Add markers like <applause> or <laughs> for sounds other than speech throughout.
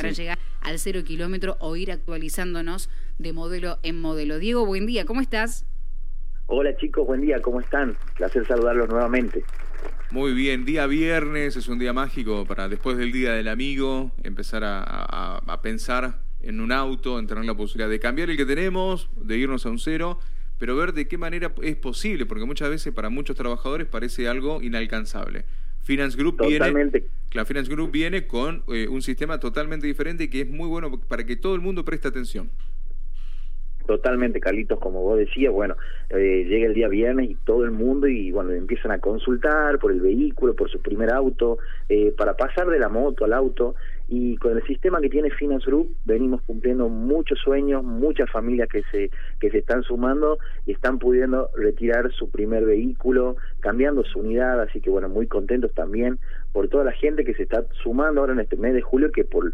para llegar al cero kilómetro o ir actualizándonos de modelo en modelo. Diego, buen día, ¿cómo estás? Hola chicos, buen día, ¿cómo están? Placer saludarlos nuevamente. Muy bien, día viernes es un día mágico para después del Día del Amigo empezar a, pensar en un auto, en tener la posibilidad de cambiar el que tenemos, de irnos a un cero, pero ver de qué manera es posible, porque muchas veces para muchos trabajadores parece algo inalcanzable. Finance Group viene, la Finance Group viene con eh, un sistema totalmente diferente y que es muy bueno para que todo el mundo preste atención. Totalmente, Carlitos, como vos decías, bueno, eh, llega el día viernes y todo el mundo y bueno, empiezan a consultar por el vehículo, por su primer auto, eh, para pasar de la moto al auto y con el sistema que tiene Finance Group venimos cumpliendo muchos sueños, muchas familias que se que se están sumando y están pudiendo retirar su primer vehículo, cambiando su unidad, así que bueno, muy contentos también por toda la gente que se está sumando ahora en este mes de julio que por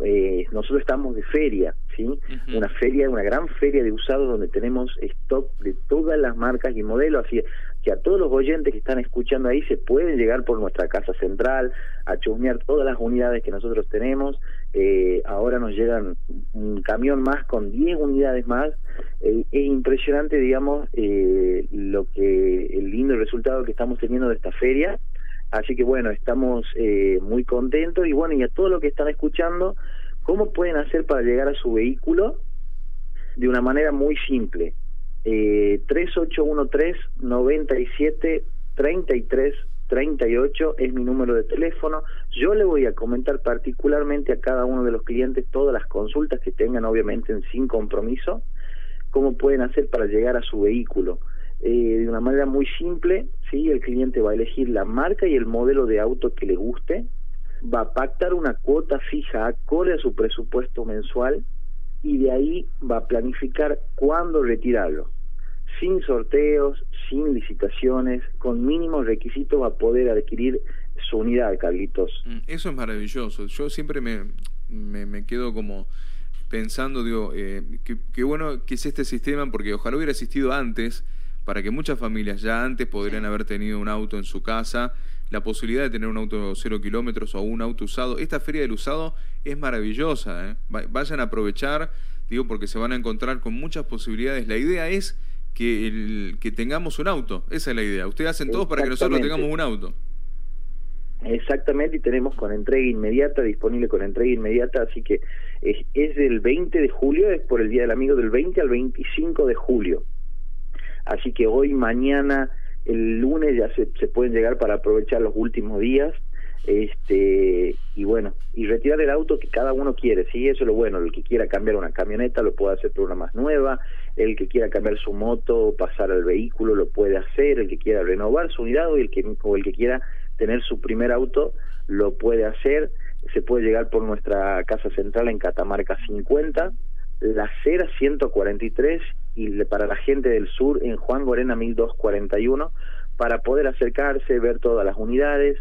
eh, nosotros estamos de feria, ¿sí? Una feria, una gran feria de usados donde tenemos stock de todas las marcas y modelos, así que a todos los oyentes que están escuchando ahí se pueden llegar por nuestra casa central a chusmear todas las unidades que nosotros tenemos. Eh, ahora nos llegan un camión más con 10 unidades más. Eh, es impresionante, digamos, eh, lo que el lindo resultado que estamos teniendo de esta feria Así que bueno, estamos eh, muy contentos y bueno, y a todo lo que están escuchando, ¿cómo pueden hacer para llegar a su vehículo? De una manera muy simple. Eh, 3813-97 33 38 es mi número de teléfono. Yo le voy a comentar particularmente a cada uno de los clientes todas las consultas que tengan, obviamente sin compromiso, cómo pueden hacer para llegar a su vehículo. Eh, de una manera muy simple, ¿sí? el cliente va a elegir la marca y el modelo de auto que le guste, va a pactar una cuota fija acorde a su presupuesto mensual y de ahí va a planificar cuándo retirarlo. Sin sorteos, sin licitaciones, con mínimos requisitos va a poder adquirir su unidad, Carlitos. Mm, eso es maravilloso. Yo siempre me, me, quedo como pensando, digo, eh, qué bueno que es este sistema, porque ojalá hubiera existido antes para que muchas familias ya antes podrían haber tenido un auto en su casa, la posibilidad de tener un auto de cero kilómetros o un auto usado. Esta feria del usado es maravillosa, ¿eh? vayan a aprovechar, digo, porque se van a encontrar con muchas posibilidades. La idea es que, el, que tengamos un auto, esa es la idea. Ustedes hacen todo para que nosotros tengamos un auto. Exactamente, y tenemos con entrega inmediata, disponible con entrega inmediata, así que es, es del 20 de julio, es por el Día del Amigo del 20 al 25 de julio. Así que hoy, mañana, el lunes ya se, se pueden llegar para aprovechar los últimos días este y bueno y retirar el auto que cada uno quiere sí eso es lo bueno el que quiera cambiar una camioneta lo puede hacer por una más nueva el que quiera cambiar su moto pasar al vehículo lo puede hacer el que quiera renovar su unidad o el que el que quiera tener su primer auto lo puede hacer se puede llegar por nuestra casa central en Catamarca 50 la Cera 143 y para la gente del sur en Juan Gorena 1241 para poder acercarse, ver todas las unidades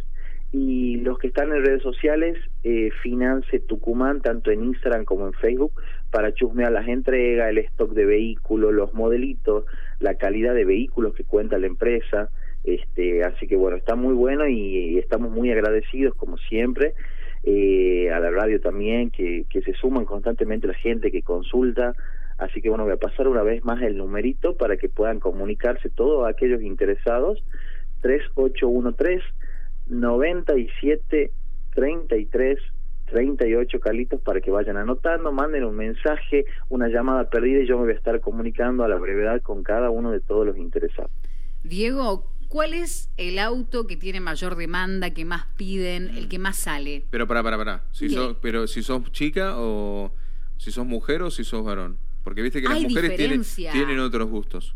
y los que están en redes sociales, eh, Finance Tucumán, tanto en Instagram como en Facebook, para chusmear las entregas, el stock de vehículos, los modelitos, la calidad de vehículos que cuenta la empresa. Este, así que bueno, está muy bueno y estamos muy agradecidos como siempre eh, a la radio también, que, que se suman constantemente la gente que consulta. Así que bueno, voy a pasar una vez más el numerito para que puedan comunicarse todos aquellos interesados. 3813 97 33 38 Carlitos para que vayan anotando, manden un mensaje, una llamada perdida y yo me voy a estar comunicando a la brevedad con cada uno de todos los interesados. Diego, ¿Cuál es el auto que tiene mayor demanda, que más piden, el que más sale? Pero para, para, para. Si sos, pero si sos chica o si sos mujer o si sos varón. Porque viste que las mujeres tienen, tienen, otros gustos.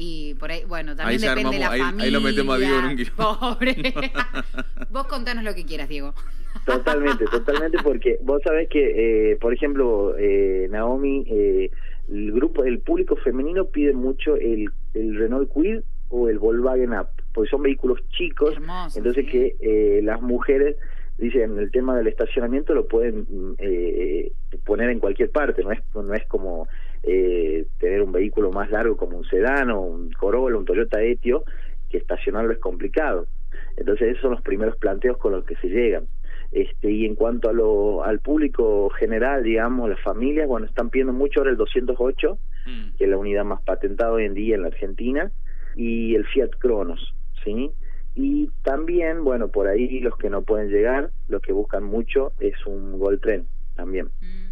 Y por ahí, bueno, también depende de la familia. Ahí lo metemos a Diego en un <laughs> Pobre. <laughs> vos contanos lo que quieras, Diego. Totalmente, <laughs> totalmente, porque vos sabés que, eh, por ejemplo, eh, Naomi, eh, el grupo, el público femenino pide mucho el, el Renault Quid o el Volkswagen Up, porque son vehículos chicos, entonces que eh, las mujeres dicen el tema del estacionamiento lo pueden eh, poner en cualquier parte, no es no es como eh, tener un vehículo más largo como un sedán o un Corolla, un Toyota Etio, que estacionarlo es complicado. Entonces esos son los primeros planteos con los que se llegan. Este, y en cuanto a lo, al público general, digamos, las familias, bueno, están pidiendo mucho ahora el 208, mm. que es la unidad más patentada hoy en día en la Argentina, y el Fiat Cronos, ¿sí? Y también, bueno, por ahí los que no pueden llegar, los que buscan mucho, es un Gol Tren también. Mm.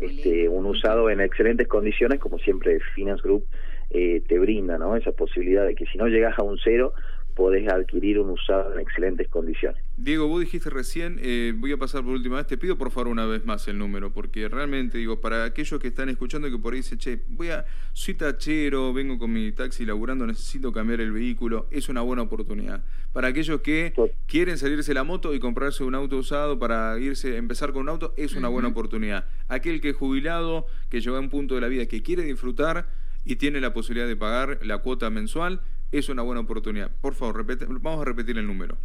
Este, un usado en excelentes condiciones, como siempre Finance Group eh, te brinda, ¿no? Esa posibilidad de que si no llegas a un cero, podés adquirir un usado en excelentes condiciones. Diego, vos dijiste recién, eh, voy a pasar por última vez, te pido por favor una vez más el número, porque realmente digo, para aquellos que están escuchando que por ahí dicen, che, voy a, soy tachero, vengo con mi taxi laburando, necesito cambiar el vehículo, es una buena oportunidad. Para aquellos que quieren salirse la moto y comprarse un auto usado para irse, empezar con un auto, es una buena oportunidad. Aquel que es jubilado, que llegó a un punto de la vida que quiere disfrutar y tiene la posibilidad de pagar la cuota mensual, es una buena oportunidad. Por favor, vamos a repetir el número.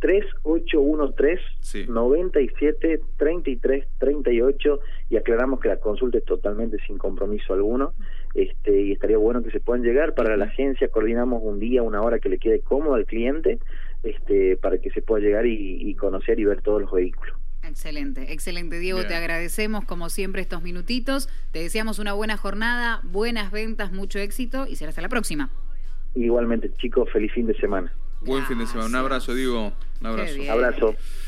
3813 97 33 38 y aclaramos que la consulta es totalmente sin compromiso alguno. Este y estaría bueno que se puedan llegar. Para la agencia coordinamos un día una hora que le quede cómodo al cliente este para que se pueda llegar y, conocer y ver todos los vehículos. Excelente, excelente Diego, te agradecemos como siempre estos minutitos, te deseamos una buena jornada, buenas ventas, mucho éxito y será hasta la próxima. Igualmente, chicos, feliz fin de semana. Buen fin de semana. Un abrazo, Diego. Un abrazo. Abrazo.